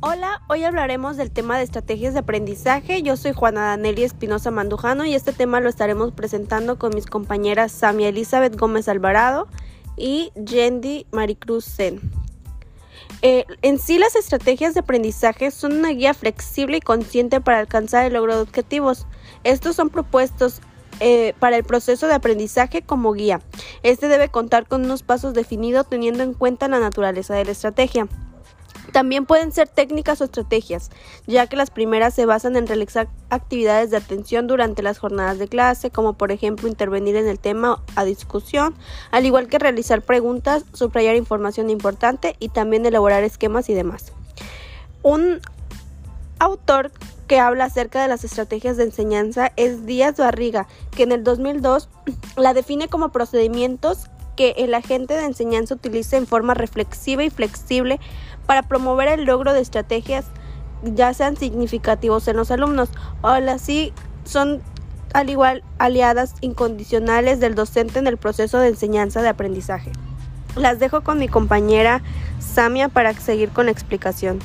Hola, hoy hablaremos del tema de estrategias de aprendizaje. Yo soy Juana Danelli Espinosa Mandujano y este tema lo estaremos presentando con mis compañeras Samia Elizabeth Gómez Alvarado y Yendi Maricruz Sen. Eh, en sí, las estrategias de aprendizaje son una guía flexible y consciente para alcanzar el logro de objetivos. Estos son propuestos eh, para el proceso de aprendizaje como guía. Este debe contar con unos pasos definidos teniendo en cuenta la naturaleza de la estrategia. También pueden ser técnicas o estrategias, ya que las primeras se basan en realizar actividades de atención durante las jornadas de clase, como por ejemplo intervenir en el tema a discusión, al igual que realizar preguntas, subrayar información importante y también elaborar esquemas y demás. Un autor que habla acerca de las estrategias de enseñanza es Díaz Barriga, que en el 2002 la define como procedimientos que el agente de enseñanza utilice en forma reflexiva y flexible para promover el logro de estrategias ya sean significativos en los alumnos o así son al igual aliadas incondicionales del docente en el proceso de enseñanza de aprendizaje. Las dejo con mi compañera Samia para seguir con la explicación.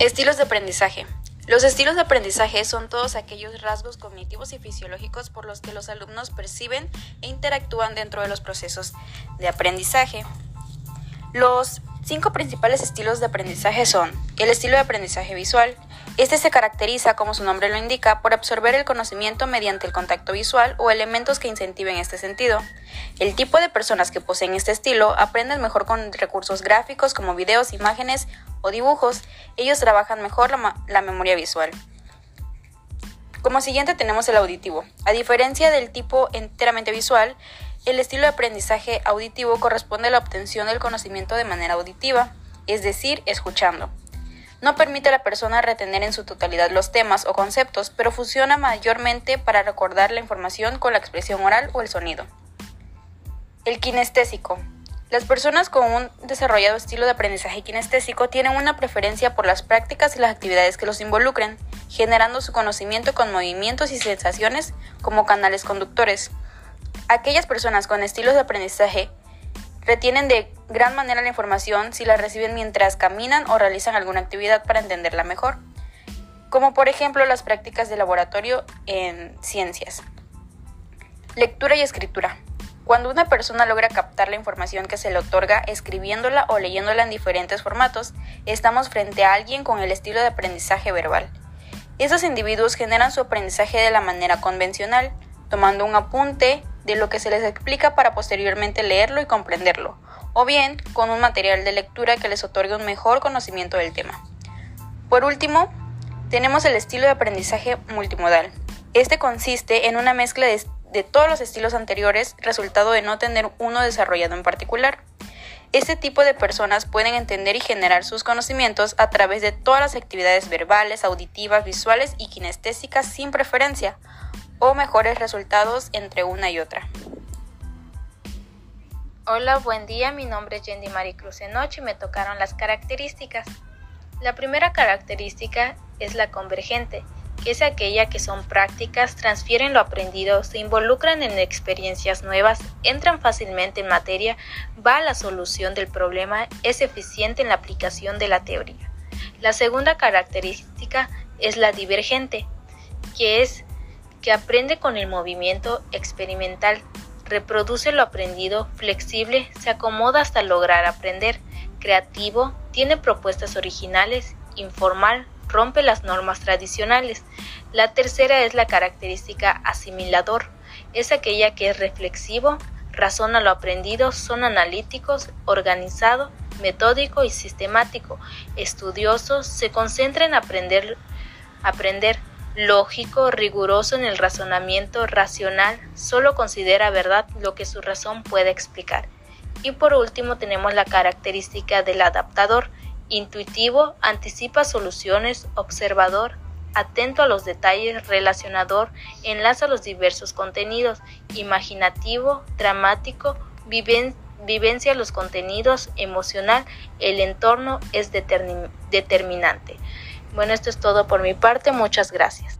Estilos de aprendizaje. Los estilos de aprendizaje son todos aquellos rasgos cognitivos y fisiológicos por los que los alumnos perciben e interactúan dentro de los procesos de aprendizaje. Los cinco principales estilos de aprendizaje son el estilo de aprendizaje visual. Este se caracteriza, como su nombre lo indica, por absorber el conocimiento mediante el contacto visual o elementos que incentiven este sentido. El tipo de personas que poseen este estilo aprenden mejor con recursos gráficos como videos, imágenes o dibujos. Ellos trabajan mejor la, memoria visual. Como siguiente tenemos el auditivo. A diferencia del tipo enteramente visual, el estilo de aprendizaje auditivo corresponde a la obtención del conocimiento de manera auditiva, es decir, escuchando. No permite a la persona retener en su totalidad los temas o conceptos, pero funciona mayormente para recordar la información con la expresión oral o el sonido. El kinestésico. Las personas con un desarrollado estilo de aprendizaje kinestésico tienen una preferencia por las prácticas y las actividades que los involucren, generando su conocimiento con movimientos y sensaciones como canales conductores. Aquellas personas con estilos de aprendizaje retienen de gran manera la información si la reciben mientras caminan o realizan alguna actividad para entenderla mejor, como por ejemplo las prácticas de laboratorio en ciencias. Lectura y escritura. Cuando una persona logra captar la información que se le otorga escribiéndola o leyéndola en diferentes formatos, estamos frente a alguien con el estilo de aprendizaje verbal. Esos individuos generan su aprendizaje de la manera convencional, tomando un apunte de lo que se les explica para posteriormente leerlo y comprenderlo, o bien con un material de lectura que les otorgue un mejor conocimiento del tema. Por último, tenemos el estilo de aprendizaje multimodal. Este consiste en una mezcla de de todos los estilos anteriores, resultado de no tener uno desarrollado en particular. Este tipo de personas pueden entender y generar sus conocimientos a través de todas las actividades verbales, auditivas, visuales y kinestésicas sin preferencia, o mejores resultados entre una y otra. Hola, buen día, mi nombre es Yendi Maricruz Enoch y me tocaron las características. La primera característica es la convergente, que es aquella que son prácticas, transfieren lo aprendido, se involucran en experiencias nuevas, entran fácilmente en materia, va a la solución del problema, es eficiente en la aplicación de la teoría. La segunda característica es la divergente, que es que aprende con el movimiento experimental, reproduce lo aprendido, flexible, se acomoda hasta lograr aprender, creativo, tiene propuestas originales, informal, rompe las normas tradicionales. La tercera es la característica asimilador. Es aquella que es reflexivo, razona lo aprendido, son analíticos, organizado, metódico y sistemático, estudioso, se concentra en aprender, aprender, lógico, riguroso en el razonamiento, racional, solo considera verdad lo que su razón puede explicar. Y por último tenemos la característica del adaptador, intuitivo, anticipa soluciones, observador, atento a los detalles, relacionador, enlaza los diversos contenidos, imaginativo, dramático, vivencia los contenidos, emocional, el entorno es determinante. Bueno, esto es todo por mi parte, muchas gracias.